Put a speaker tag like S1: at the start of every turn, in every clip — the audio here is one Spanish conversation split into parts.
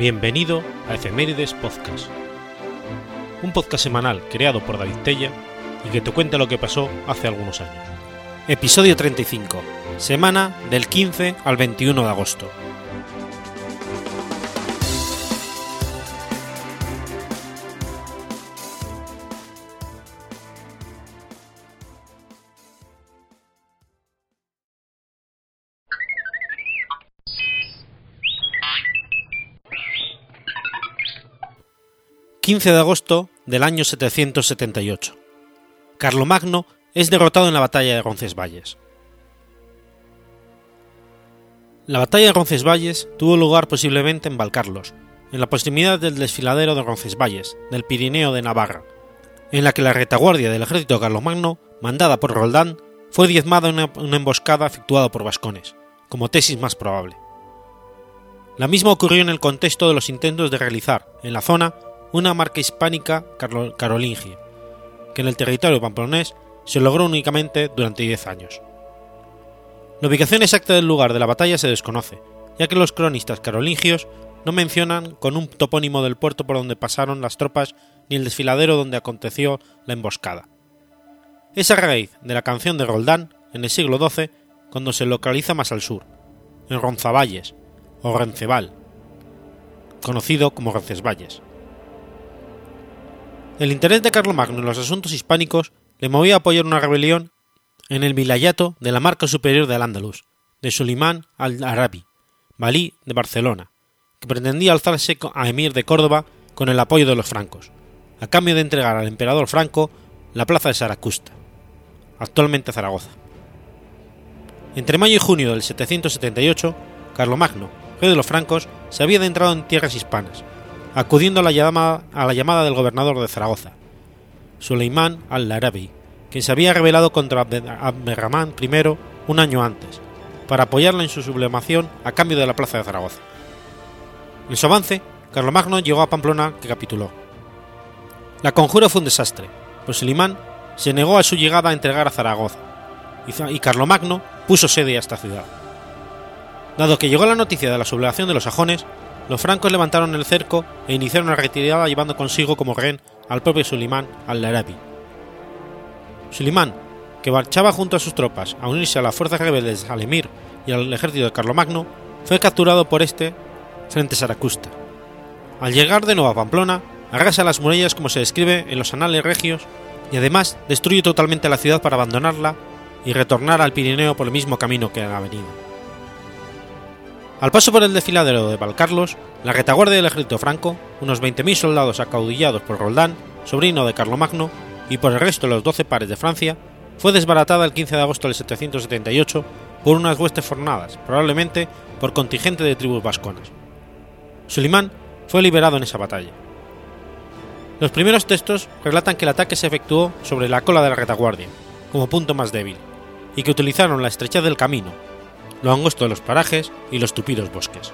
S1: Bienvenido a Efemérides Podcast, un podcast semanal creado por David Tella y que te cuenta lo que pasó hace algunos años. Episodio 35, semana del 15 al 21 de agosto. 15 de agosto del año 778. Carlomagno es derrotado en la batalla de Roncesvalles. La batalla de Roncesvalles tuvo lugar posiblemente en Valcarlos, en la proximidad del desfiladero de Roncesvalles, del Pirineo de Navarra, en la que la retaguardia del ejército Carlomagno, mandada por Roldán, fue diezmada en una emboscada efectuada por vascones, como tesis más probable. La misma ocurrió en el contexto de los intentos de realizar, en la zona, una marca hispánica carolingia, que en el territorio pamplonés se logró únicamente durante 10 años. La ubicación exacta del lugar de la batalla se desconoce, ya que los cronistas carolingios no mencionan con un topónimo del puerto por donde pasaron las tropas ni el desfiladero donde aconteció la emboscada. Es a raíz de la canción de Roldán, en el siglo XII, cuando se localiza más al sur, en Ronzavalles, o Rencebal, conocido como Roncesvalles. El interés de Carlomagno en los asuntos hispánicos le movía a apoyar una rebelión en el vilayato de la marca superior del Andalus, de Sulimán al-Arabi, valí de Barcelona, que pretendía alzarse a emir de Córdoba con el apoyo de los francos, a cambio de entregar al emperador franco la plaza de Saracusta, actualmente Zaragoza. Entre mayo y junio del 778, Carlomagno, rey de los francos, se había adentrado en tierras hispanas, acudiendo a la llamada, del gobernador de Zaragoza, Suleimán al-Arabi, quien se había rebelado contra Abderramán I un año antes, para apoyarla en su sublevación a cambio de la plaza de Zaragoza. En su avance, Carlomagno llegó a Pamplona, que capituló. La conjura fue un desastre, pues Suleimán se negó a su llegada a entregar a Zaragoza, y Carlomagno puso sede a esta ciudad. Dado que llegó la noticia de la sublevación de los sajones, los francos levantaron el cerco e iniciaron la retirada llevando consigo como rehén al propio Sulimán al-Larabi. Sulimán, que marchaba junto a sus tropas a unirse a las fuerzas rebeldes al emir y al ejército de Carlomagno, fue capturado por este frente a Saracusta. Al llegar de nuevo a Pamplona, arrasa las murallas como se describe en los anales regios y además destruye totalmente la ciudad para abandonarla y retornar al Pirineo por el mismo camino que ha venido. Al paso por el desfiladero de Valcarlos, la retaguardia del ejército franco, unos 20.000 soldados acaudillados por Roldán, sobrino de Carlomagno, y por el resto de los doce pares de Francia, fue desbaratada el 15 de agosto del 778 por unas huestes fornadas, probablemente por contingente de tribus vasconas. Sulimán fue liberado en esa batalla. Los primeros textos relatan que el ataque se efectuó sobre la cola de la retaguardia, como punto más débil, y que utilizaron la estrechez del camino, lo angosto de los parajes y los tupidos bosques.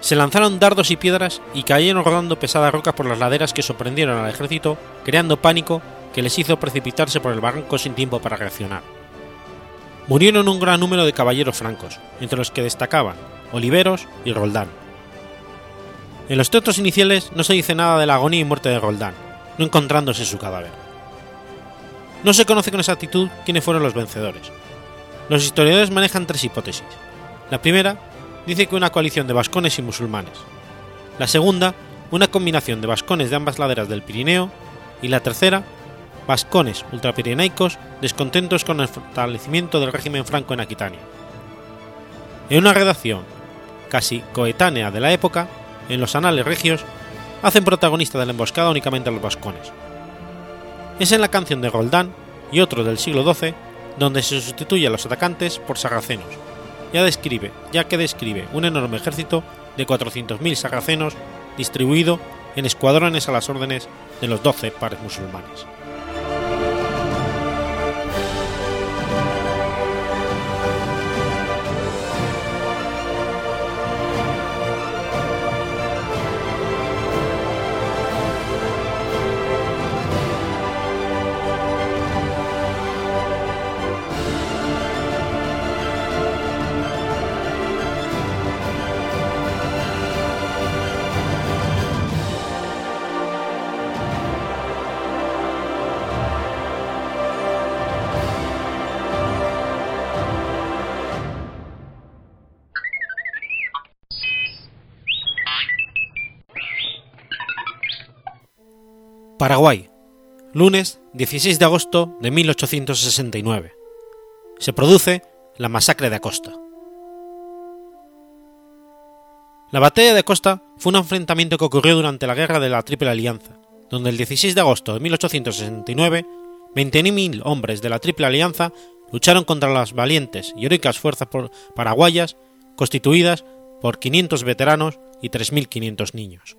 S1: Se lanzaron dardos y piedras y cayeron rodando pesadas rocas por las laderas que sorprendieron al ejército, creando pánico que les hizo precipitarse por el barranco sin tiempo para reaccionar. Murieron un gran número de caballeros francos, entre los que destacaban Oliveros y Roldán. En los textos iniciales no se dice nada de la agonía y muerte de Roldán, no encontrándose su cadáver. No se conoce con exactitud quiénes fueron los vencedores, los historiadores manejan tres hipótesis. La primera dice que una coalición de vascones y musulmanes. La segunda, una combinación de vascones de ambas laderas del Pirineo. Y la tercera, vascones ultrapirineicos descontentos con el fortalecimiento del régimen franco en Aquitania. En una redacción casi coetánea de la época, en los anales regios, hacen protagonista de la emboscada únicamente a los vascones. Es en la canción de Roldán y otro del siglo XII donde se sustituye a los atacantes por sarracenos, ya, describe, ya que describe un enorme ejército de 400.000 sarracenos distribuido en escuadrones a las órdenes de los 12 pares musulmanes. Paraguay, lunes 16 de agosto de 1869. Se produce la masacre de Acosta. La batalla de Acosta fue un enfrentamiento que ocurrió durante la Guerra de la Triple Alianza, donde el 16 de agosto de 1869 20.000 hombres de la Triple Alianza lucharon contra las valientes y heroicas fuerzas paraguayas constituidas por 500 veteranos y 3.500 niños.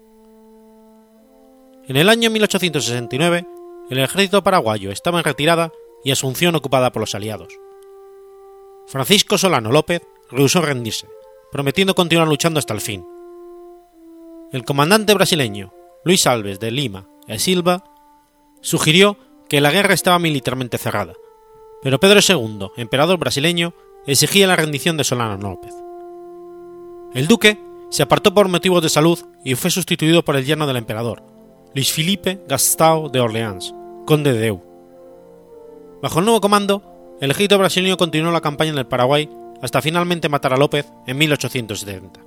S1: En el año 1869, el ejército paraguayo estaba en retirada y Asunción ocupada por los aliados. Francisco Solano López rehusó rendirse, prometiendo continuar luchando hasta el fin. El comandante brasileño Luis Alves de Lima e Silva sugirió que la guerra estaba militarmente cerrada, pero Pedro II, emperador brasileño, exigía la rendición de Solano López. El duque se apartó por motivos de salud y fue sustituido por el yerno del emperador, Luis Felipe Gastão de Orleans, conde de Eu. Bajo el nuevo comando, el ejército brasileño continuó la campaña en el Paraguay hasta finalmente matar a López en 1870.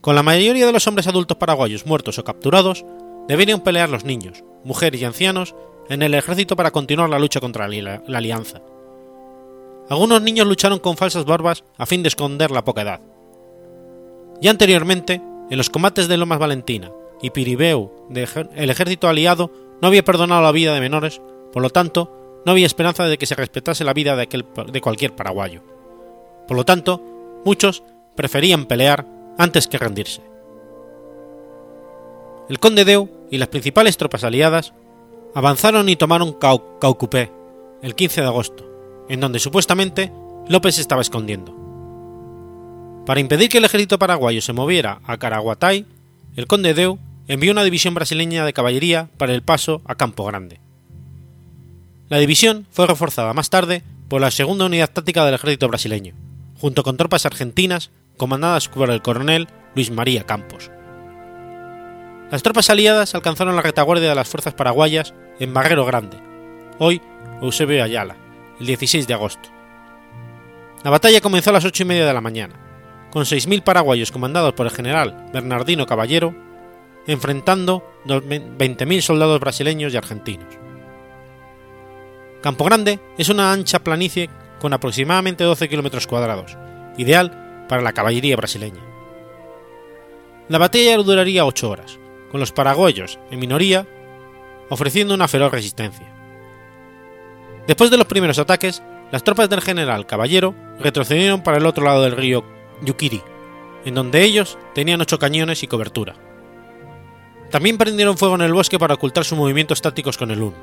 S1: Con la mayoría de los hombres adultos paraguayos muertos o capturados, deberían pelear los niños, mujeres y ancianos en el ejército para continuar la lucha contra la, alianza. Algunos niños lucharon con falsas barbas a fin de esconder la poca edad. Ya anteriormente, en los combates de Lomas Valentina y Piribeu, el ejército aliado no había perdonado la vida de menores, por lo tanto, no había esperanza de que se respetase la vida de, cualquier paraguayo. Por lo tanto, muchos preferían pelear antes que rendirse. El conde Deu y las principales tropas aliadas avanzaron y tomaron Caucupé el 15 de agosto, en donde supuestamente López estaba escondiendo. Para impedir que el ejército paraguayo se moviera a Caraguatay, el conde Deu envió una división brasileña de caballería para el paso a Campo Grande. La división fue reforzada más tarde por la segunda unidad táctica del ejército brasileño, junto con tropas argentinas comandadas por el coronel Luis María Campos. Las tropas aliadas alcanzaron la retaguardia de las fuerzas paraguayas en Barrero Grande, hoy Eusebio Ayala, el 16 de agosto. La batalla comenzó a las ocho y media de la mañana, con 6.000 paraguayos comandados por el general Bernardino Caballero, enfrentando 20.000 soldados brasileños y argentinos. Campo Grande es una ancha planicie con aproximadamente 12 kilómetros cuadrados, ideal para la caballería brasileña. La batalla duraría 8 horas, con los paraguayos, en minoría, ofreciendo una feroz resistencia. Después de los primeros ataques, las tropas del general Caballero retrocedieron para el otro lado del río Yukiri, en donde ellos tenían ocho cañones y cobertura. También prendieron fuego en el bosque para ocultar sus movimientos tácticos con el UN.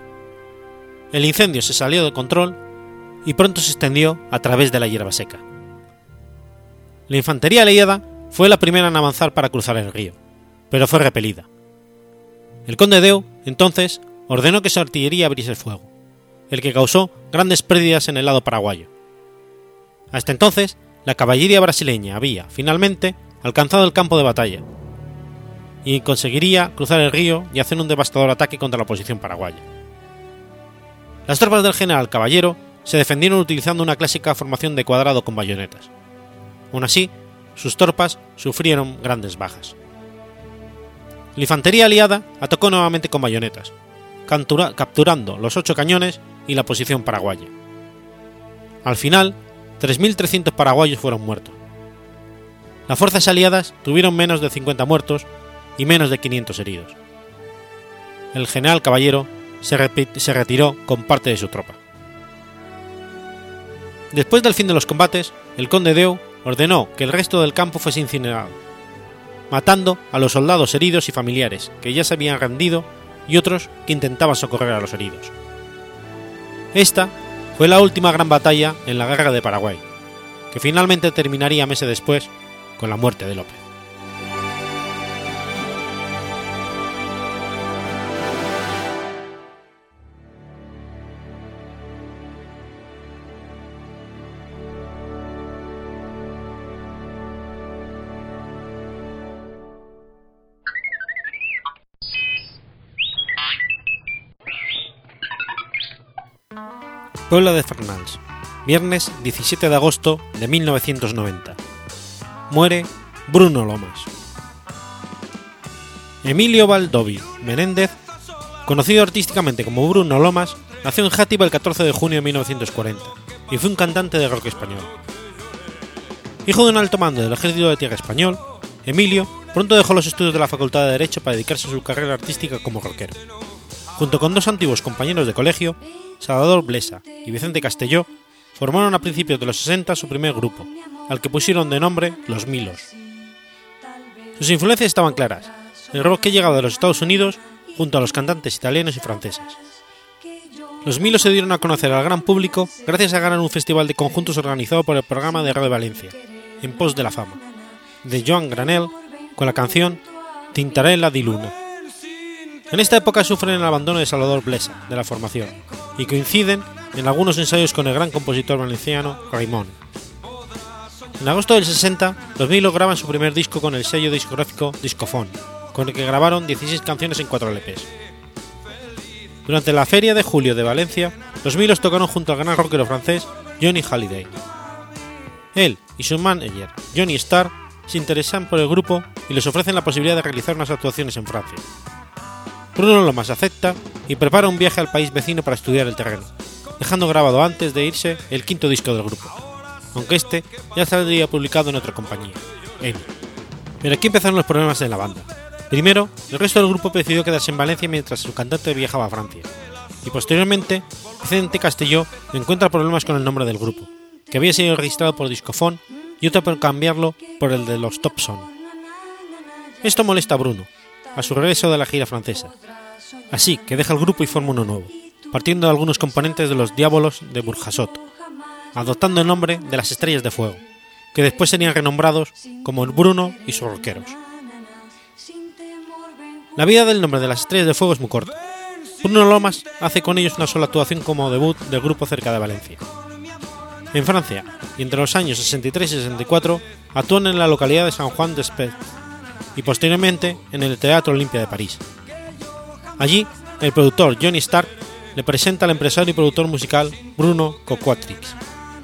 S1: El incendio se salió de control y pronto se extendió a través de la hierba seca. La infantería aliada fue la primera en avanzar para cruzar el río, pero fue repelida. El conde Deu, entonces, ordenó que su artillería abriese fuego, el que causó grandes pérdidas en el lado paraguayo. Hasta entonces, la caballería brasileña había, finalmente, alcanzado el campo de batalla y conseguiría cruzar el río y hacer un devastador ataque contra la posición paraguaya. Las tropas del general Caballero se defendieron utilizando una clásica formación de cuadrado con bayonetas. Aún así, sus tropas sufrieron grandes bajas. La infantería aliada atacó nuevamente con bayonetas, capturando los ocho cañones y la posición paraguaya. Al final, 3.300 paraguayos fueron muertos. Las fuerzas aliadas tuvieron menos de 50 muertos y menos de 500 heridos. El general Caballero se, se retiró con parte de su tropa. Después del fin de los combates, el conde Deu ordenó que el resto del campo fuese incinerado matando a los soldados heridos y familiares que ya se habían rendido y otros que intentaban socorrer a los heridos. Esta fue la última gran batalla en la Guerra de Paraguay, que finalmente terminaría meses después con la muerte de López. Puebla de Fernals, viernes 17 de agosto de 1990. Muere Bruno Lomas. Emilio Valdovi Menéndez Conocido artísticamente como Bruno Lomas, nació en Játiva el 14 de junio de 1940 y fue un cantante de rock español. Hijo de un alto mando del ejército de tierra español, Emilio pronto dejó los estudios de la Facultad de Derecho para dedicarse a su carrera artística como rockero. Junto con dos antiguos compañeros de colegio, Salvador Blesa y Vicente Castelló, formaron a principios de los 60 su primer grupo, al que pusieron de nombre Los Milos. Sus influencias estaban claras, el rock que llegaba de los Estados Unidos junto a los cantantes italianos y franceses. Los Milos se dieron a conocer al gran público gracias a ganar un festival de conjuntos organizado por el programa de Radio Valencia, En Pos de la Fama, de Joan Granel, con la canción Tintarella di Luna. En esta época sufren el abandono de Salvador Blesa, de la formación, y coinciden en algunos ensayos con el gran compositor valenciano Raimón. En agosto del 60, los Milos graban su primer disco con el sello discográfico Discofon, con el que grabaron 16 canciones en 4 LPs. Durante la Feria de Julio de Valencia, los Milos tocaron junto al gran rockero francés Johnny Halliday. Él y su manager Johnny Starr se interesan por el grupo y les ofrecen la posibilidad de realizar unas actuaciones en Francia. Bruno Lomas acepta y prepara un viaje al país vecino para estudiar el terreno, dejando grabado antes de irse el quinto disco del grupo, aunque este ya saldría publicado en otra compañía. Pero aquí empezaron los problemas en la banda. Primero, el resto del grupo decidió quedarse en Valencia mientras su cantante viajaba a Francia, y posteriormente, Vicente Castelló encuentra problemas con el nombre del grupo, que había sido registrado por Discofón y opta por cambiarlo por el de los Topson. Esto molesta a Bruno, a su regreso de la gira francesa, así que deja el grupo y forma uno nuevo, partiendo de algunos componentes de los Diábolos de Burjasot, adoptando el nombre de las Estrellas de Fuego, que después serían renombrados como Bruno y sus rockeros. La vida del nombre de las Estrellas de Fuego es muy corta. Bruno Lomas hace con ellos una sola actuación como debut del grupo cerca de Valencia. En Francia, y entre los años 63 y 64, actúan en la localidad de San Juan de Spez y posteriormente en el Teatro Olimpia de París. Allí, el productor Johnny Stark le presenta al empresario y productor musical Bruno Coquatrix,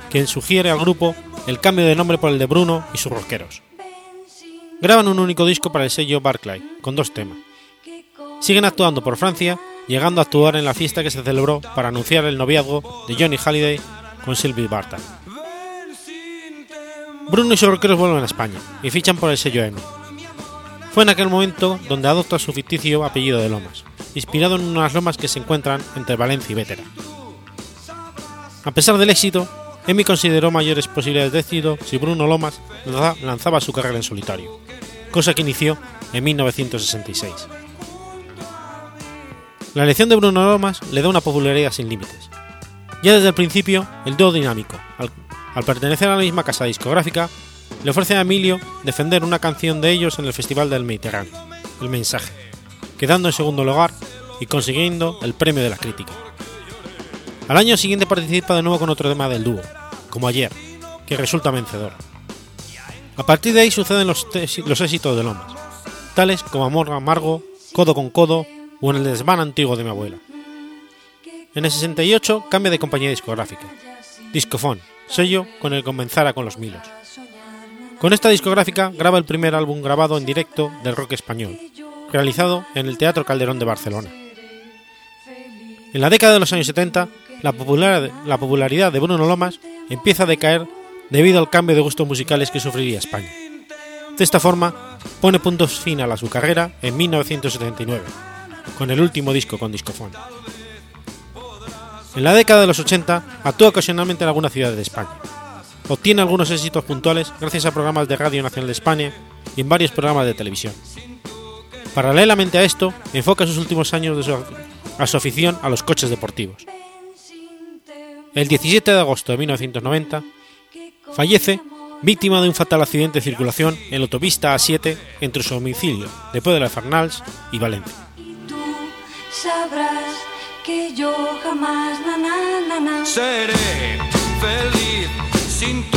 S1: quien sugiere al grupo el cambio de nombre por el de Bruno y sus rockeros. Graban un único disco para el sello Barclay, con dos temas. Siguen actuando por Francia, llegando a actuar en la fiesta que se celebró para anunciar el noviazgo de Johnny Halliday con Sylvie Barta. Bruno y sus rockeros vuelven a España y fichan por el sello EMI. Fue en aquel momento donde adopta su ficticio apellido de Lomas, inspirado en unas lomas que se encuentran entre Valencia y Vétera. A pesar del éxito, Emi consideró mayores posibilidades de éxito si Bruno Lomas lanzaba su carrera en solitario, cosa que inició en 1966. La elección de Bruno Lomas le da una popularidad sin límites. Ya desde el principio, el dúo dinámico, al, al pertenecer a la misma casa discográfica, le ofrece a Emilio defender una canción de ellos en el Festival del Mediterráneo, El Mensaje, quedando en segundo lugar y consiguiendo el premio de la crítica. Al año siguiente participa de nuevo con otro tema del dúo, como ayer, que resulta vencedor. A partir de ahí suceden los, éxitos de Lomas, tales como Amor Amargo, Codo con Codo o en el desván antiguo de mi abuela. En el 68 cambia de compañía discográfica, Discofón, sello con el que comenzara con los Milos. Con esta discográfica graba el primer álbum grabado en directo del rock español, realizado en el Teatro Calderón de Barcelona. En la década de los años 70, la, popular, la popularidad de Bruno Lomas empieza a decaer debido al cambio de gustos musicales que sufriría España. De esta forma, pone puntos final a su carrera en 1979, con el último disco con Discofón. En la década de los 80 actúa ocasionalmente en algunas ciudades de España. Obtiene algunos éxitos puntuales gracias a programas de Radio Nacional de España y en varios programas de televisión. Paralelamente a esto, enfoca sus últimos años de su, a su afición a los coches deportivos. El 17 de agosto de 1990 fallece víctima de un fatal accidente de circulación en la autopista A7 entre su domicilio de Puebla de Fernals y Valencia.
S2: sabrás
S3: sin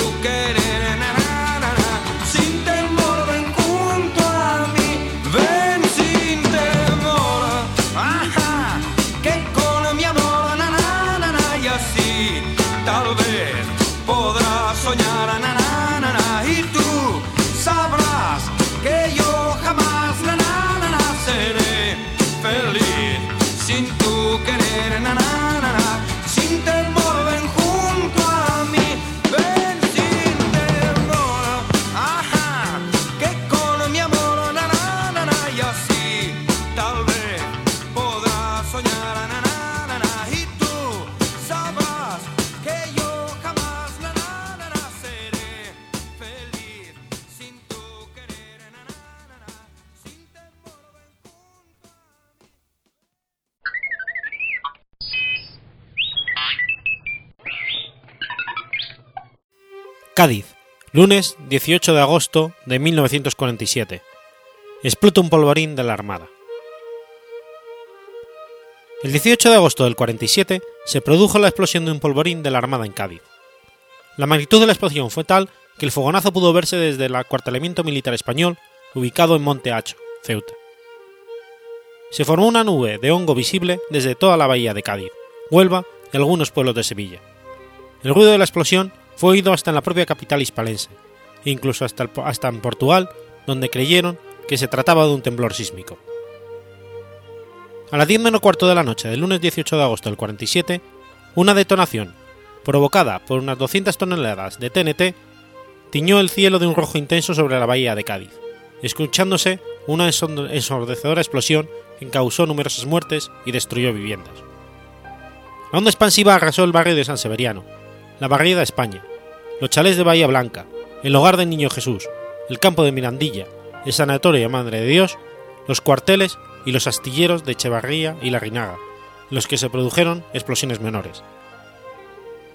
S1: lunes 18 de agosto de 1947. Explota un polvorín de la Armada. El 18 de agosto del 47 se produjo la explosión de un polvorín de la Armada en Cádiz. La magnitud de la explosión fue tal que el fogonazo pudo verse desde el acuartelamiento militar español ubicado en Monte Hacho, Ceuta. Se formó una nube de hongo visible desde toda la bahía de Cádiz, Huelva y algunos pueblos de Sevilla. El ruido de la explosión fue oído hasta en la propia capital hispalense, e incluso hasta, hasta en Portugal, donde creyeron que se trataba de un temblor sísmico. A las 10 menos cuarto de la noche del lunes 18 de agosto del 47, una detonación, provocada por unas 200 toneladas de TNT, tiñó el cielo de un rojo intenso sobre la bahía de Cádiz, escuchándose una ensord- ensordecedora explosión que causó numerosas muertes y destruyó viviendas. La onda expansiva arrasó el barrio de San Severiano, la barriada España, los chalés de Bahía Blanca, el hogar del Niño Jesús, el campo de Mirandilla, el sanatorio Madre de Dios, los cuarteles y los astilleros de Echevarría y La Rinaga, los que se produjeron explosiones menores.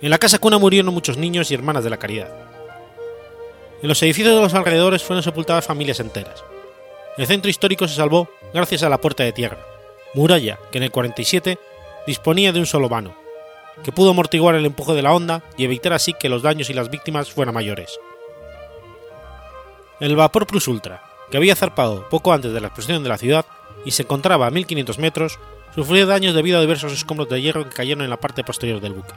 S1: En la casa cuna murieron muchos niños y hermanas de la caridad. En los edificios de los alrededores fueron sepultadas familias enteras. El centro histórico se salvó gracias a la puerta de tierra, muralla que en el 47 disponía de un solo vano, que pudo amortiguar el empuje de la onda y evitar así que los daños y las víctimas fueran mayores. El vapor Plus Ultra, que había zarpado poco antes de la explosión de la ciudad y se encontraba a 1500 metros, sufrió daños debido a diversos escombros de hierro que cayeron en la parte posterior del buque.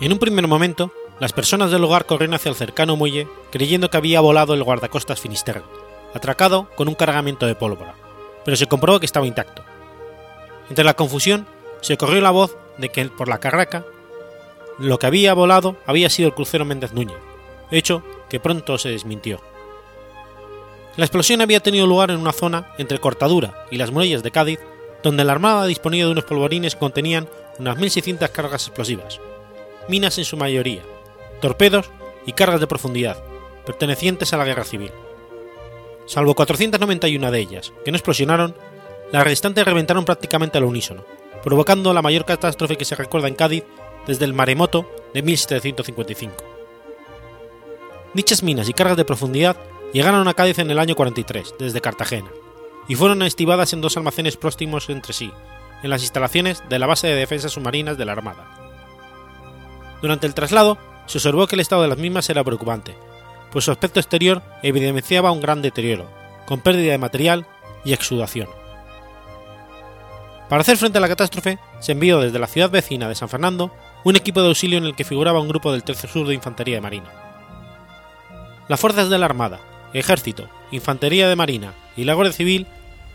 S1: En un primer momento, las personas del lugar corrieron hacia el cercano muelle creyendo que había volado el guardacostas Finisterre, atracado con un cargamento de pólvora, pero se comprobó que estaba intacto. Entre la confusión, se corrió la voz de que por la carraca lo que había volado había sido el crucero Méndez Núñez, hecho que pronto se desmintió. La explosión había tenido lugar en una zona entre Cortadura y las murallas de Cádiz, donde la Armada disponía de unos polvorines que contenían unas 1.600 cargas explosivas, minas en su mayoría, torpedos y cargas de profundidad, pertenecientes a la Guerra Civil. Salvo 491 de ellas, que no explosionaron, las restantes reventaron prácticamente al unísono, provocando la mayor catástrofe que se recuerda en Cádiz desde el maremoto de 1755. Dichas minas y cargas de profundidad llegaron a Cádiz en el año 43, desde Cartagena, y fueron estivadas en dos almacenes próximos entre sí, en las instalaciones de la base de defensas submarinas de la Armada. Durante el traslado, se observó que el estado de las mismas era preocupante, pues su aspecto exterior evidenciaba un gran deterioro, con pérdida de material y exudación. Para hacer frente a la catástrofe, se envió desde la ciudad vecina de San Fernando un equipo de auxilio en el que figuraba un grupo del Tercer Sur de Infantería de Marina. Las fuerzas de la Armada, Ejército, Infantería de Marina y la Guardia Civil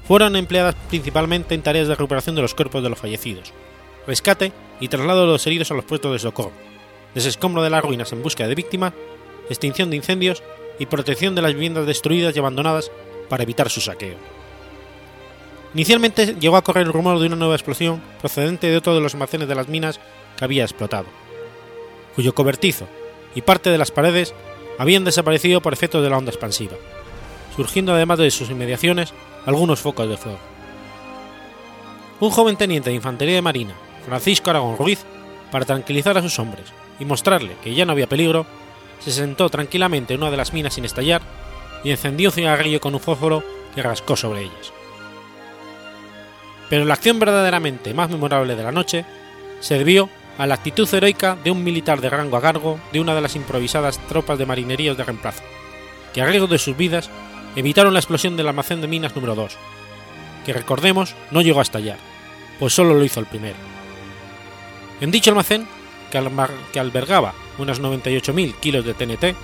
S1: fueron empleadas principalmente en tareas de recuperación de los cuerpos de los fallecidos, rescate y traslado de los heridos a los puestos de socorro, desescombro de las ruinas en búsqueda de víctimas, extinción de incendios y protección de las viviendas destruidas y abandonadas para evitar su saqueo. Inicialmente llegó a correr el rumor de una nueva explosión procedente de otro de los almacenes de las minas que había explotado, cuyo cobertizo y parte de las paredes habían desaparecido por efecto de la onda expansiva, surgiendo además de sus inmediaciones algunos focos de fuego. Un joven teniente de Infantería de Marina, Francisco Aragón Ruiz, para tranquilizar a sus hombres y mostrarle que ya no había peligro, se sentó tranquilamente en una de las minas sin estallar y encendió un cigarrillo con un fósforo que rascó sobre ellas. Pero la acción verdaderamente más memorable de la noche se debió a la actitud heroica de un militar de rango a cargo de una de las improvisadas tropas de marineríos de reemplazo, que a riesgo de sus vidas evitaron la explosión del almacén de minas número 2, que recordemos no llegó a estallar, pues solo lo hizo el primero. En dicho almacén, que, albergaba unos 98.000 kilos de TNT,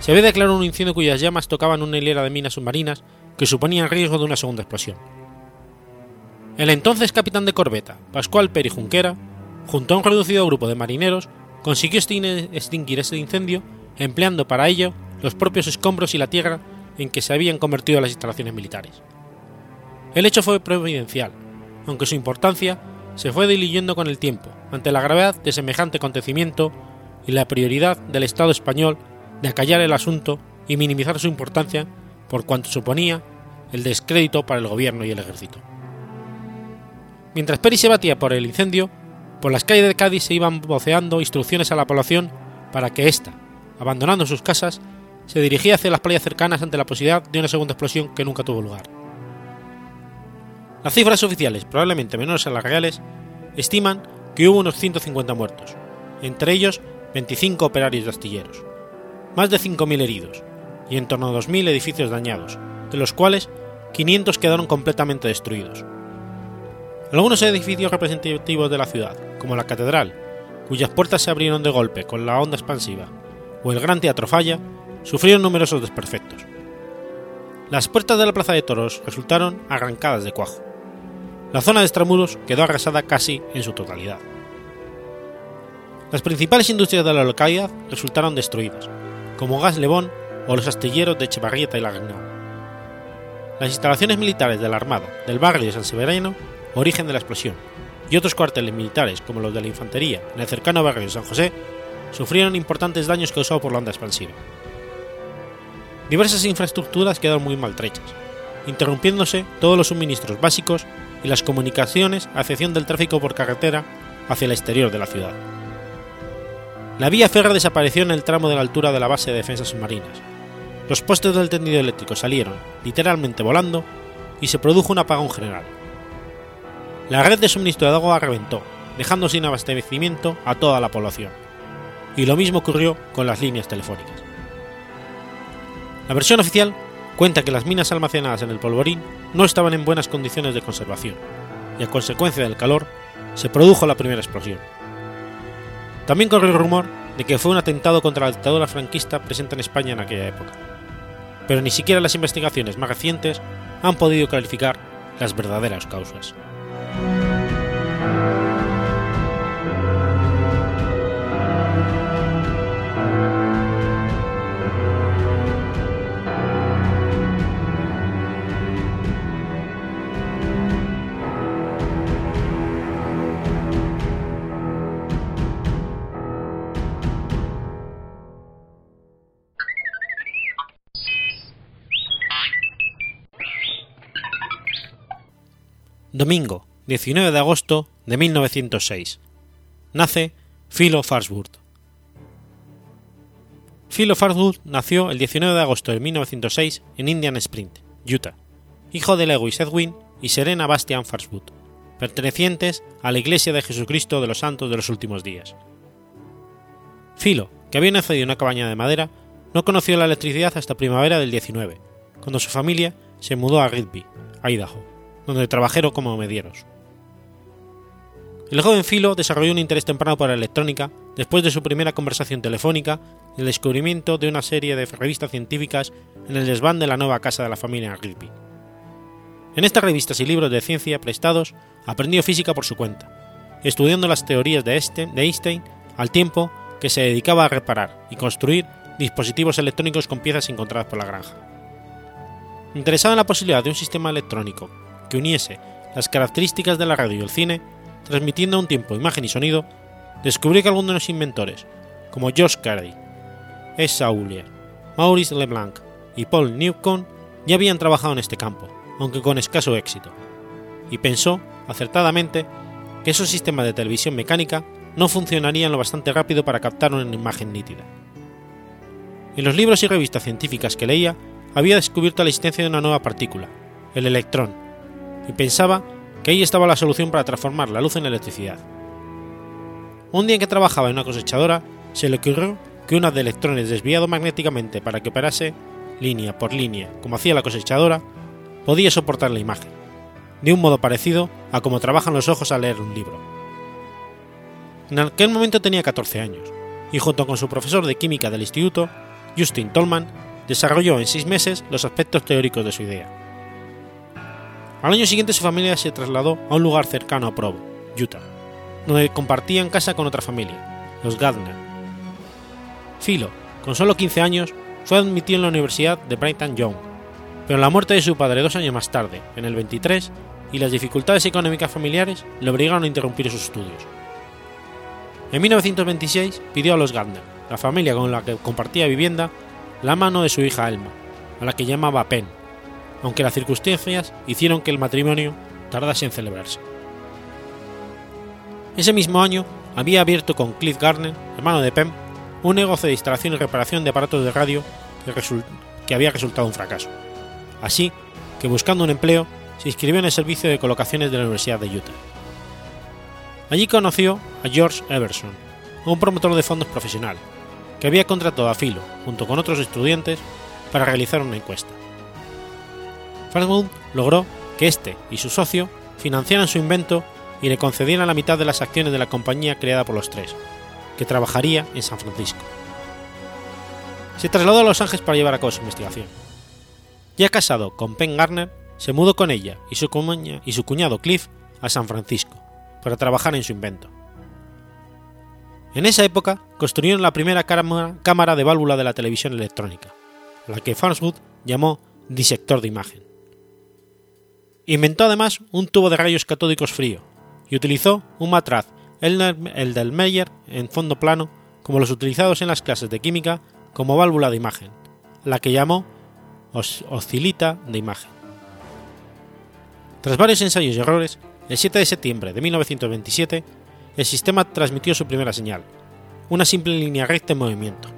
S1: se había declarado un incendio cuyas llamas tocaban una hilera de minas submarinas que suponían riesgo de una segunda explosión. El entonces capitán de corbeta, Pascual Peri Junquera, junto a un reducido grupo de marineros, consiguió extin- extinguir ese incendio empleando para ello los propios escombros y la tierra en que se habían convertido las instalaciones militares. El hecho fue providencial, aunque su importancia se fue diluyendo con el tiempo ante la gravedad de semejante acontecimiento y la prioridad del Estado español de acallar el asunto y minimizar su importancia por cuanto suponía el descrédito para el gobierno y el ejército. Mientras Peri se batía por el incendio, por las calles de Cádiz se iban voceando instrucciones a la población para que ésta, abandonando sus casas, se dirigía hacia las playas cercanas ante la posibilidad de una segunda explosión que nunca tuvo lugar. Las cifras oficiales, probablemente menores a las reales, estiman que hubo unos 150 muertos, entre ellos 25 operarios de astilleros, más de 5.000 heridos y en torno a 2.000 edificios dañados, de los cuales 500 quedaron completamente destruidos. Algunos edificios representativos de la ciudad, como la catedral, cuyas puertas se abrieron de golpe con la onda expansiva, o el Gran Teatro Falla, sufrieron numerosos desperfectos. Las puertas de la Plaza de Toros resultaron arrancadas de cuajo. La zona de extramuros quedó arrasada casi en su totalidad. Las principales industrias de la localidad resultaron destruidas, como Gas Lebón o los astilleros de Echevarrieta y Lagnau. Las instalaciones militares de la Armada del barrio de San Severino, origen de la explosión, y otros cuarteles militares como los de la infantería en el cercano barrio de San José, sufrieron importantes daños causados por la onda expansiva. Diversas infraestructuras quedaron muy maltrechas, interrumpiéndose todos los suministros básicos y las comunicaciones a excepción del tráfico por carretera hacia el exterior de la ciudad. La vía férrea desapareció en el tramo de la altura de la base de defensas submarinas. Los postes del tendido eléctrico salieron, literalmente volando, y se produjo un apagón general. La red de suministro de agua reventó, dejando sin abastecimiento a toda la población. Y lo mismo ocurrió con las líneas telefónicas. La versión oficial cuenta que las minas almacenadas en el polvorín no estaban en buenas condiciones de conservación, y a consecuencia del calor se produjo la primera explosión. También corrió el rumor de que fue un atentado contra la dictadura franquista presente en España en aquella época, pero ni siquiera las investigaciones más recientes han podido clarificar las verdaderas causas. Domingo, 19 de agosto de 1906. Nace Philo Farnsworth. Philo Farnsworth nació el 19 de agosto de 1906 en Indian Springs, Utah, hijo de Lewis Edwin y Serena Bastian Farnsworth, pertenecientes a la Iglesia de Jesucristo de los Santos de los Últimos Días. Philo, que había nacido en una cabaña de madera, no conoció la electricidad hasta primavera del 19, cuando su familia se mudó a Rigby, Idaho, donde trabajaron como medieros. El joven Philo desarrolló un interés temprano por la electrónica después de su primera conversación telefónica y el descubrimiento de una serie de revistas científicas en el desván de la nueva casa de la familia Rigby. En estas revistas y libros de ciencia prestados aprendió física por su cuenta, estudiando las teorías de Einstein al tiempo que se dedicaba a reparar y construir dispositivos electrónicos con piezas encontradas por la granja. Interesado en la posibilidad de un sistema electrónico que uniese las características de la radio y el cine, transmitiendo a un tiempo imagen y sonido, descubrió que algunos de los inventores, como George Carey, S. Saulier, Maurice Leblanc y Paul Newcomb, ya habían trabajado en este campo, aunque con escaso éxito, y pensó, acertadamente, que esos sistemas de televisión mecánica no funcionarían lo bastante rápido para captar una imagen nítida. En los libros y revistas científicas que leía, había descubierto la existencia de una nueva partícula, el electrón, y pensaba ahí estaba la solución para transformar la luz en electricidad. Un día en que trabajaba en una cosechadora, se le ocurrió que un haz de electrones desviado magnéticamente para que operase, línea por línea, como hacía la cosechadora, podía soportar la imagen, de un modo parecido a como trabajan los ojos al leer un libro. En aquel momento tenía 14 años, y junto con su profesor de química del instituto, Justin Tolman, desarrolló en seis meses los aspectos teóricos de su idea. Al año siguiente su familia se trasladó a un lugar cercano a Provo, Utah, donde compartían casa con otra familia, los Gardner. Philo, con solo 15 años, fue admitido en la Universidad de Brigham Young, pero la muerte de su padre dos años más tarde, en el 23, y las dificultades económicas familiares le obligaron a interrumpir sus estudios. En 1926 pidió a los Gardner, la familia con la que compartía vivienda, la mano de su hija Elma, a la que llamaba Penn, aunque las circunstancias hicieron que el matrimonio tardase en celebrarse. Ese mismo año había abierto con Cliff Garner, hermano de Penn, un negocio de instalación y reparación de aparatos de radio que había resultado un fracaso. Así que buscando un empleo, se inscribió en el servicio de colocaciones de la Universidad de Utah. Allí conoció a George Everson, un promotor de fondos profesional, que había contratado a Philo, junto con otros estudiantes, para realizar una encuesta. Farnsworth logró que este y su socio financiaran su invento y le concedieran la mitad de las acciones de la compañía creada por los tres, que trabajaría en San Francisco. Se trasladó a Los Ángeles para llevar a cabo su investigación. Ya casado con Penn Garner, se mudó con ella y su, cuña- y su cuñado Cliff a San Francisco para trabajar en su invento. En esa época construyeron la primera cámara, de válvula de la televisión electrónica, la que Farnsworth llamó disector de imagen. Inventó además un tubo de rayos catódicos frío y utilizó un matraz, el, el del Meyer en fondo plano, como los utilizados en las clases de química como válvula de imagen, la que llamó os- oscilita de imagen. Tras varios ensayos y errores, el 7 de septiembre de 1927, el sistema transmitió su primera señal, una simple línea recta en movimiento.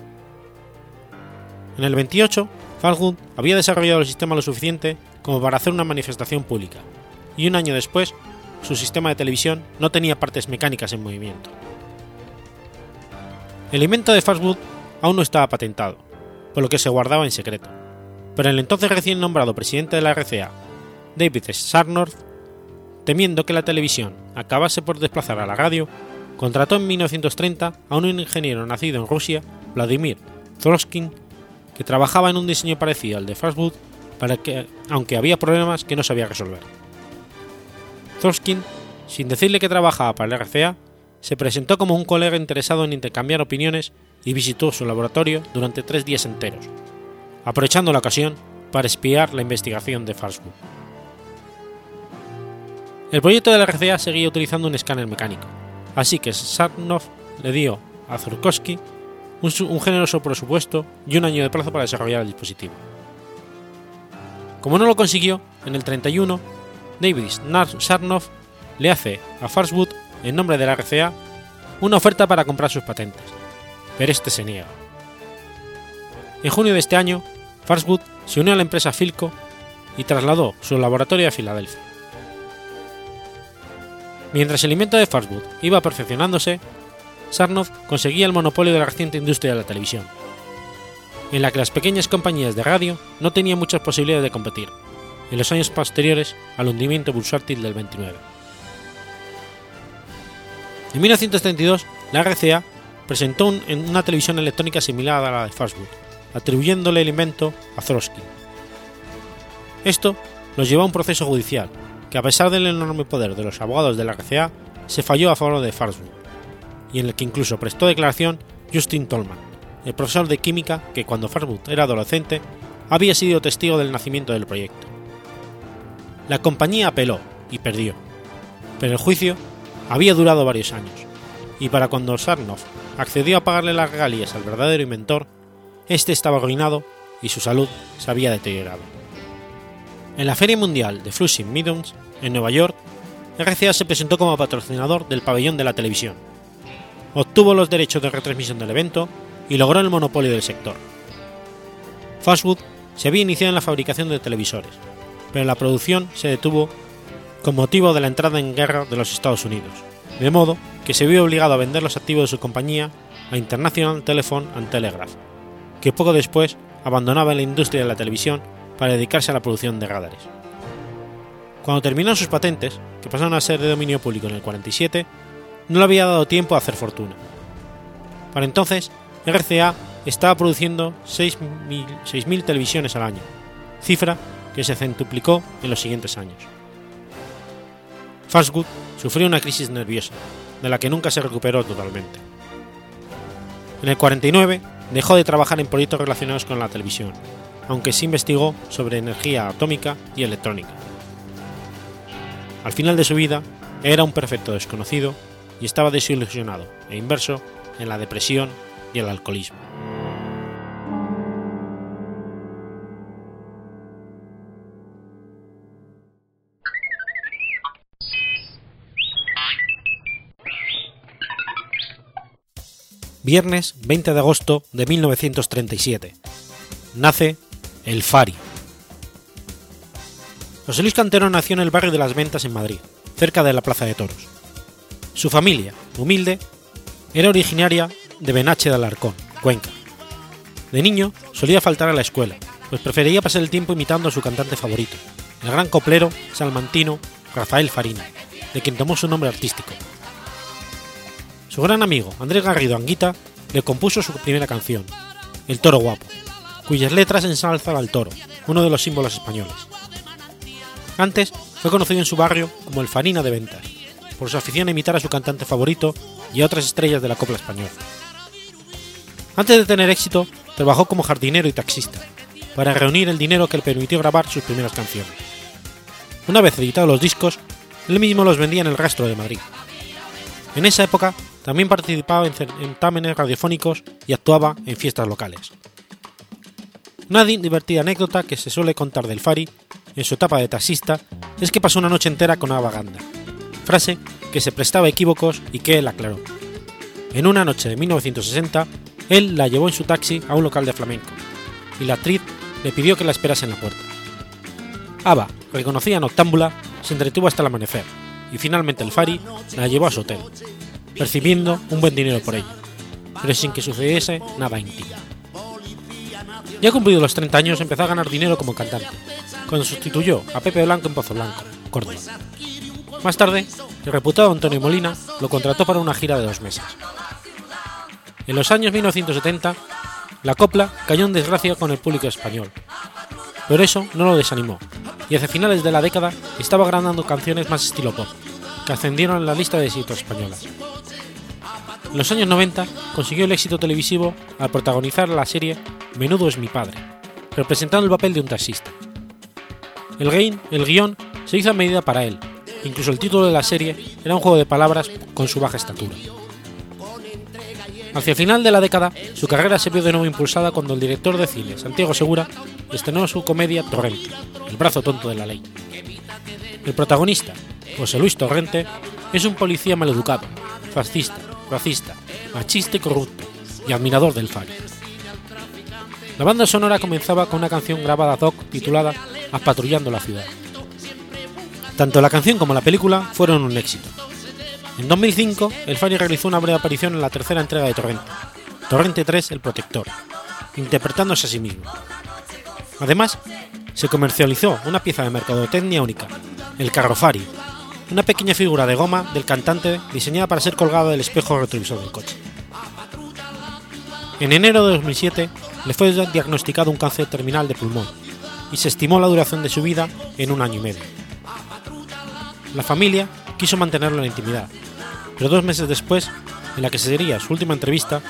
S1: En el 28, Farnsworth había desarrollado el sistema lo suficiente como para hacer una manifestación pública, y un año después, su sistema de televisión no tenía partes mecánicas en movimiento. El invento de Farnsworth aún no estaba patentado, por lo que se guardaba en secreto, pero el entonces recién nombrado presidente de la RCA, David Sarnorth, temiendo que la televisión acabase por desplazar a la radio, contrató en 1930 a un ingeniero nacido en Rusia, Vladimir Zolskin, que trabajaba en un diseño parecido al de Farnsworth, para que, aunque había problemas que no sabía resolver. Zolskin, sin decirle que trabajaba para la RCA, se presentó como un colega interesado en intercambiar opiniones y visitó su laboratorio durante tres días enteros, aprovechando la ocasión para espiar la investigación de Farnsworth. El proyecto de la RCA seguía utilizando un escáner mecánico, así que Sarnoff le dio a Zurkowski un, un generoso presupuesto y un año de plazo para desarrollar el dispositivo. Como no lo consiguió, en el 31, David Nar- Sarnoff le hace a Farnsworth, en nombre de la RCA, una oferta para comprar sus patentes, pero este se niega. En junio de este año, Farnsworth se unió a la empresa Philco y trasladó su laboratorio a Filadelfia. Mientras el invento de Farnsworth iba perfeccionándose, Sarnoff conseguía el monopolio de la reciente industria de la televisión, en la que las pequeñas compañías de radio no tenían muchas posibilidades de competir, en los años posteriores al hundimiento bursátil del 29. En 1932, la RCA presentó un- en una televisión electrónica similar a la de Farnsworth, atribuyéndole el invento a Zolsky. Esto los llevó a un proceso judicial, que a pesar del enorme poder de los abogados de la RCA, se falló a favor de Farnsworth, y en el que incluso prestó declaración Justin Tolman, el profesor de química que cuando Farnsworth era adolescente había sido testigo del nacimiento del proyecto. La compañía apeló y perdió, pero el juicio había durado varios años, y para cuando Sarnoff accedió a pagarle las regalías al verdadero inventor, este estaba arruinado y su salud se había deteriorado. En la Feria Mundial de Flushing Meadows, en Nueva York, RCA se presentó como patrocinador del pabellón de la televisión. Obtuvo los derechos de retransmisión del evento y logró el monopolio del sector. Fastwood se había iniciado en la fabricación de televisores, pero la producción se detuvo con motivo de la entrada en guerra de los Estados Unidos, de modo que se vio obligado a vender los activos de su compañía a International Telephone and Telegraph, que poco después abandonaba la industria de la televisión para dedicarse a la producción de radares. Cuando terminaron sus patentes, que pasaron a ser de dominio público en el 47, no le había dado tiempo a hacer fortuna. Para entonces, RCA estaba produciendo 6.000 6.000 televisiones al año, cifra que se centuplicó en los siguientes años. Farnsworth sufrió una crisis nerviosa, de la que nunca se recuperó totalmente. En el 49 dejó de trabajar en proyectos relacionados con la televisión, aunque sí investigó sobre energía atómica y electrónica. Al final de su vida, era un perfecto desconocido y estaba desilusionado e inverso en la depresión y el alcoholismo. viernes 20 de agosto de 1937. Nace el Fari. José Luis Cantero nació en el barrio de las Ventas en Madrid, cerca de la Plaza de Toros. Su familia, humilde, era originaria de Benache de Alarcón, Cuenca. De niño solía faltar a la escuela, pues prefería pasar el tiempo imitando a su cantante favorito, el gran coplero salmantino Rafael Farina, de quien tomó su nombre artístico. Su gran amigo Andrés Garrido Anguita le compuso su primera canción, El Toro Guapo, cuyas letras ensalzan al toro, uno de los símbolos españoles. Antes fue conocido en su barrio como el Farina de Ventas, por su afición a imitar a su cantante favorito y a otras estrellas de la copla española. Antes de tener éxito, trabajó como jardinero y taxista, para reunir el dinero que le permitió grabar sus primeras canciones. Una vez editados los discos, él mismo los vendía en el rastro de Madrid. En esa época también participaba en certámenes radiofónicos y actuaba en fiestas locales. Una divertida anécdota que se suele contar del Fari, en su etapa de taxista, es que pasó una noche entera con una vaganda, frase que se prestaba a equívocos y que él aclaró. En una noche de 1960, él la llevó en su taxi a un local de flamenco, y la actriz le pidió que la esperase en la puerta. Ava, reconocida noctámbula, se entretuvo hasta el amanecer, y finalmente el Fari la llevó a su hotel, percibiendo un buen dinero por ello, pero sin que sucediese nada íntimo. Ya cumplido los 30 años empezó a ganar dinero como cantante, cuando sustituyó a Pepe Blanco en Pozo Blanco, Córdoba. Más tarde, el reputado Antonio Molina lo contrató para una gira de dos meses. En los años 1970, la copla cayó en desgracia con el público español, pero eso no lo desanimó, y hacia finales de la década estaba grabando canciones más estilo pop, que ascendieron en la lista de éxitos españolas. En los años 90 consiguió el éxito televisivo al protagonizar la serie Menudo es mi padre, representando el papel de un taxista. El, guion, el guion se hizo a medida para él, incluso el título de la serie era un juego de palabras con su baja estatura. Hacia el final de la década, su carrera se vio de nuevo impulsada cuando el director de cine, Santiago Segura, estrenó su comedia Torrente, El brazo tonto de la ley. El protagonista, José Luis Torrente, es un policía maleducado, fascista, racista, machista y corrupto, y admirador del Fari. La banda sonora comenzaba con una canción grabada ad hoc titulada Apatrullando la ciudad. Tanto la canción como la película fueron un éxito. En 2005, el Fari realizó una breve aparición en la tercera entrega de Torrente, Torrente 3 El Protector, interpretándose a sí mismo. Además, se comercializó una pieza de mercadotecnia única, el Carro Fari, una pequeña figura de goma del cantante diseñada para ser colgada del espejo retrovisor del coche. En enero de 2007 le fue diagnosticado un cáncer terminal de pulmón y se estimó la duración de su vida en un año y medio. La familia quiso mantenerlo en la intimidad, pero dos meses después, en la que sería su última entrevista,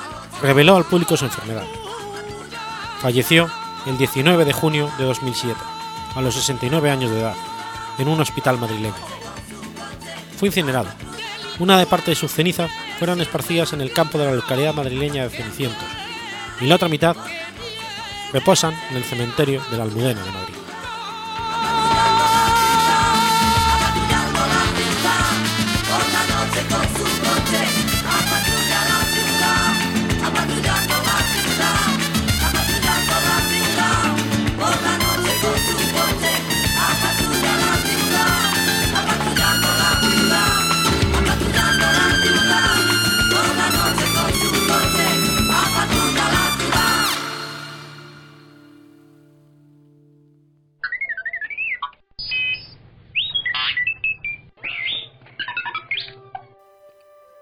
S1: reveló al público su enfermedad. Falleció el 19 de junio de 2007, a los 69 años de edad, en un hospital madrileño. Fue incinerado. Una de parte de sus cenizas fueron esparcidas en el campo de la localidad madrileña de Cenicientos, y la otra mitad reposan en el cementerio de la Almudena de Madrid.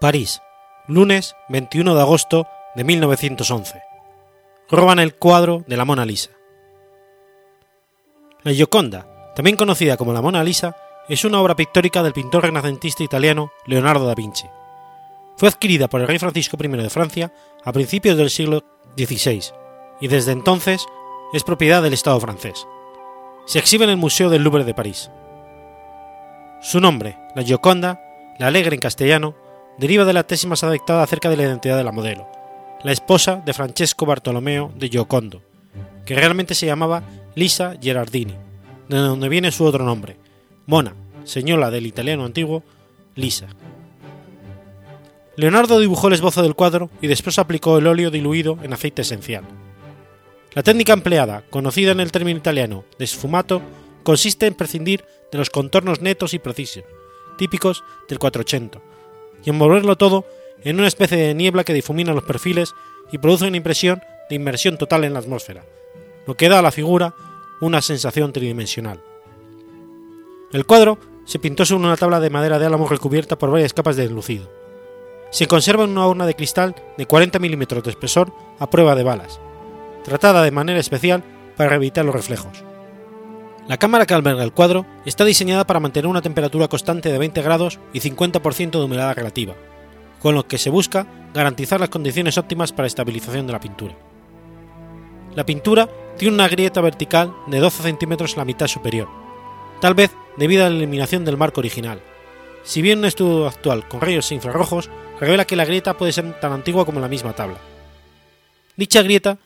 S1: París, lunes 21 de agosto de 1911. Roban el cuadro de la Mona Lisa. La Gioconda, también conocida como la Mona Lisa, es una obra pictórica del pintor renacentista italiano Leonardo da Vinci. Fue adquirida por el rey Francisco I de Francia a principios del siglo XVI y desde entonces es propiedad del Estado francés. Se exhibe en el Museo del Louvre de París. Su nombre, la Gioconda, la alegre en castellano, deriva de la tesis más adaptada acerca de la identidad de la modelo, la esposa de Francesco Bartolomeo de Giocondo, que realmente se llamaba Lisa Gerardini, de donde viene su otro nombre, Mona, señora del italiano antiguo Lisa. Leonardo dibujó el esbozo del cuadro y después aplicó el óleo diluido en aceite esencial. La técnica empleada, conocida en el término italiano de sfumato, consiste en prescindir de los contornos netos y precisos, típicos del 480, y envolverlo todo en una especie de niebla que difumina los perfiles y produce una impresión de inmersión total en la atmósfera, lo que da a la figura una sensación tridimensional. El cuadro se pintó sobre una tabla de madera de álamo recubierta por varias capas de enlucido. Se conserva en una urna de cristal de 40 milímetros de espesor a prueba de balas, tratada de manera especial para evitar los reflejos. La cámara que alberga el cuadro está diseñada para mantener una temperatura constante de 20 grados y 50% de humedad relativa, con lo que se busca garantizar las condiciones óptimas para estabilización de la pintura. La pintura tiene una grieta vertical de 12 centímetros en la mitad superior, tal vez debido a la eliminación del marco original. Si bien un estudio actual con rayos infrarrojos revela que la grieta puede ser tan antigua como la misma tabla. Dicha grieta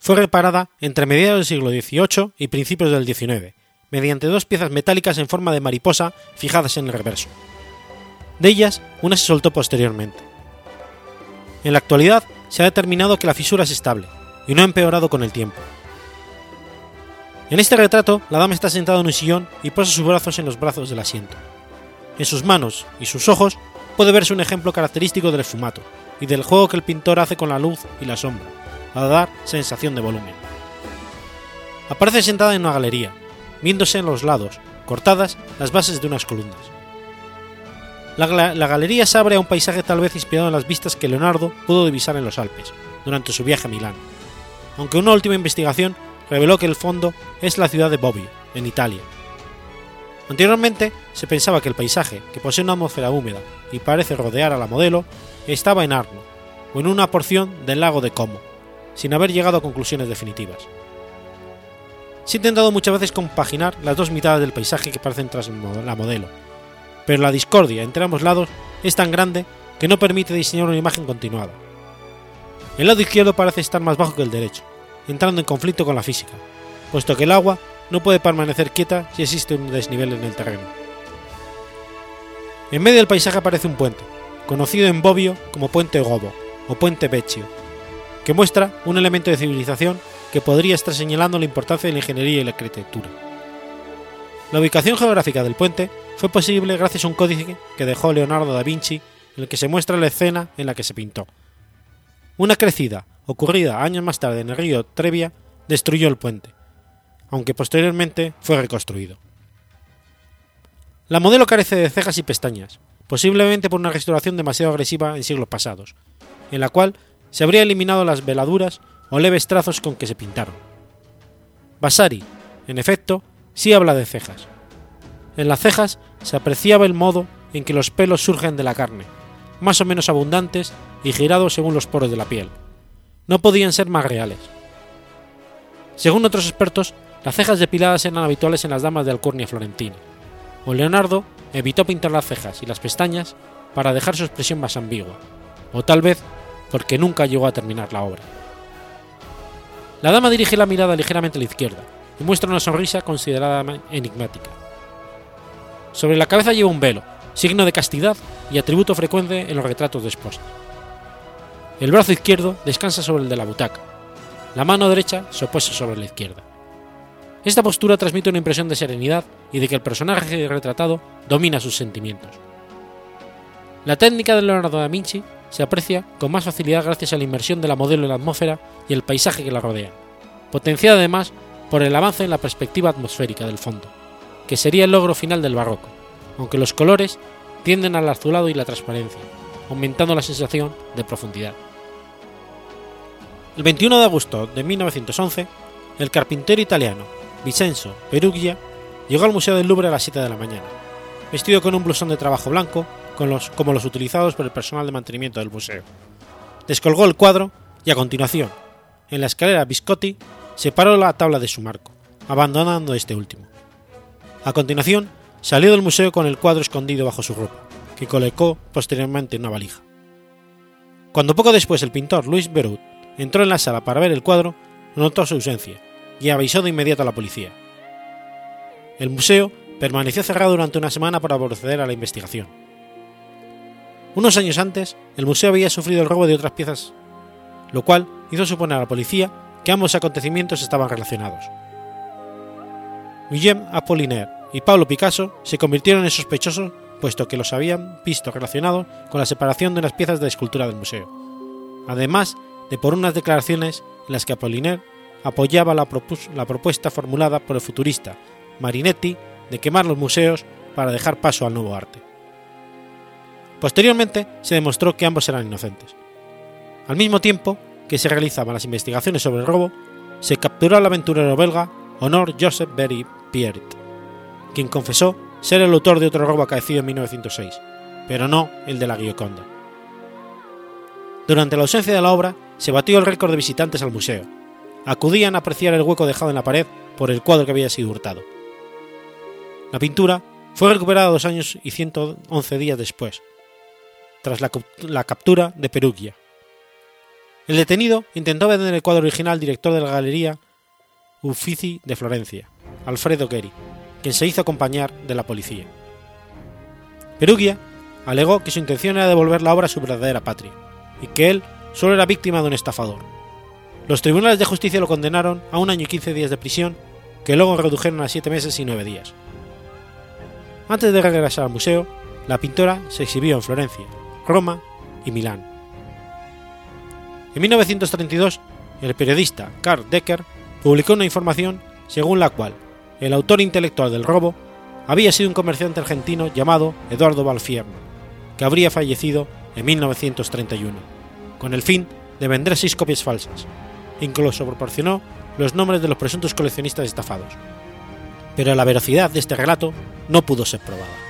S1: fue reparada entre mediados del siglo XVIII y principios del XIX, mediante dos piezas metálicas en forma de mariposa fijadas en el reverso. De ellas, una se soltó posteriormente. En la actualidad, se ha determinado que la fisura es estable y no ha empeorado con el tiempo. En este retrato, la dama está sentada en un sillón y posa sus brazos en los brazos del asiento. En sus manos y sus ojos puede verse un ejemplo característico del esfumato y del juego que el pintor hace con la luz y la sombra, a dar sensación de volumen. Aparece sentada en una galería, viéndose en los lados, cortadas las bases de unas columnas. La, la, galería se abre a un paisaje tal vez inspirado en las vistas que Leonardo pudo divisar en los Alpes durante su viaje a Milán, aunque una última investigación reveló que el fondo es la ciudad de Bobbio, en Italia. Anteriormente se pensaba que el paisaje, que posee una atmósfera húmeda y parece rodear a la modelo, estaba en Arno, o en una porción del lago de Como, sin haber llegado a conclusiones definitivas. Se ha intentado muchas veces compaginar las dos mitades del paisaje que parecen tras la modelo, pero la discordia entre ambos lados es tan grande que no permite diseñar una imagen continuada. El lado izquierdo parece estar más bajo que el derecho, entrando en conflicto con la física, puesto que el agua no puede permanecer quieta si existe un desnivel en el terreno. En medio del paisaje aparece un puente, conocido en Bobbio como Puente Gobo o Puente Vecchio, que muestra un elemento de civilización que podría estar señalando la importancia de la ingeniería y la arquitectura. La ubicación geográfica del puente fue posible gracias a un códice que dejó Leonardo da Vinci en el que se muestra la escena en la que se pintó. Una crecida, ocurrida años más tarde en el río Trevia, destruyó el puente, aunque posteriormente fue reconstruido. La modelo carece de cejas y pestañas, posiblemente por una restauración demasiado agresiva en siglos pasados, en la cual se habría eliminado las veladuras o leves trazos con que se pintaron. Vasari, en efecto, sí habla de cejas. En las cejas se apreciaba el modo en que los pelos surgen de la carne, más o menos abundantes y girados según los poros de la piel. No podían ser más reales. Según otros expertos, las cejas depiladas eran habituales en las damas de Alcurnia florentina, o Leonardo evitó pintar las cejas y las pestañas para dejar su expresión más ambigua, o tal vez porque nunca llegó a terminar la obra. La dama dirige la mirada ligeramente a la izquierda y muestra una sonrisa considerada enigmática. Sobre la cabeza lleva un velo, signo de castidad y atributo frecuente en los retratos de esposas. El brazo izquierdo descansa sobre el de la butaca, la mano derecha se opuesta sobre la izquierda. Esta postura transmite una impresión de serenidad y de que el personaje retratado domina sus sentimientos. La técnica de Leonardo da Vinci se aprecia con más facilidad gracias a la inmersión de la modelo en la atmósfera y el paisaje que la rodea, potenciada además por el avance en la perspectiva atmosférica del fondo, que sería el logro final del barroco, aunque los colores tienden al azulado y la transparencia, aumentando la sensación de profundidad. El 21 de agosto de 1911, el carpintero italiano Vincenzo Perugia llegó al Museo del Louvre a las 7 de la mañana, vestido con un blusón de trabajo blanco los, como los utilizados por el personal de mantenimiento del museo. Descolgó el cuadro y a continuación, en la escalera Biscotti, separó la tabla de su marco, abandonando este último. A continuación, salió del museo con el cuadro escondido bajo su ropa, que colocó posteriormente en una valija. Cuando poco después el pintor Louis Berut entró en la sala para ver el cuadro, notó su ausencia y avisó de inmediato a la policía. El museo permaneció cerrado durante una semana para proceder a la investigación. Unos años antes, el museo había sufrido el robo de otras piezas, lo cual hizo suponer a la policía que ambos acontecimientos estaban relacionados. Guillaume Apollinaire y Pablo Picasso se convirtieron en sospechosos puesto que los habían visto relacionados con la separación de unas piezas de escultura del museo, además de por unas declaraciones en las que Apollinaire apoyaba la propuesta formulada por el futurista Marinetti de quemar los museos para dejar paso al nuevo arte. Posteriormente se demostró que ambos eran inocentes. Al mismo tiempo que se realizaban las investigaciones sobre el robo, se capturó al aventurero belga Honor Joseph Berry Pierret, quien confesó ser el autor de otro robo acaecido en 1906, pero no el de la Gioconda. Durante la ausencia de la obra, se batió el récord de visitantes al museo. Acudían a apreciar el hueco dejado en la pared por el cuadro que había sido hurtado. La pintura fue recuperada dos años y 111 días después, tras la, captura de Perugia. El detenido intentó vender el cuadro original al director de la galería Uffizi de Florencia, Alfredo Geri, quien se hizo acompañar de la policía. Perugia alegó que su intención era devolver la obra a su verdadera patria, y que él solo era víctima de un estafador. Los tribunales de justicia lo condenaron a un año y 15 días de prisión, que luego redujeron a 7 meses y 9 días. Antes de regresar al museo, la pintora se exhibió en Florencia, Roma y Milán. En 1932, el periodista Karl Decker publicó una información según la cual el autor intelectual del robo había sido un comerciante argentino llamado Eduardo Balfierno, que habría fallecido en 1931, con el fin de vender seis copias falsas. Incluso proporcionó los nombres de los presuntos coleccionistas estafados. Pero la veracidad de este relato no pudo ser probada.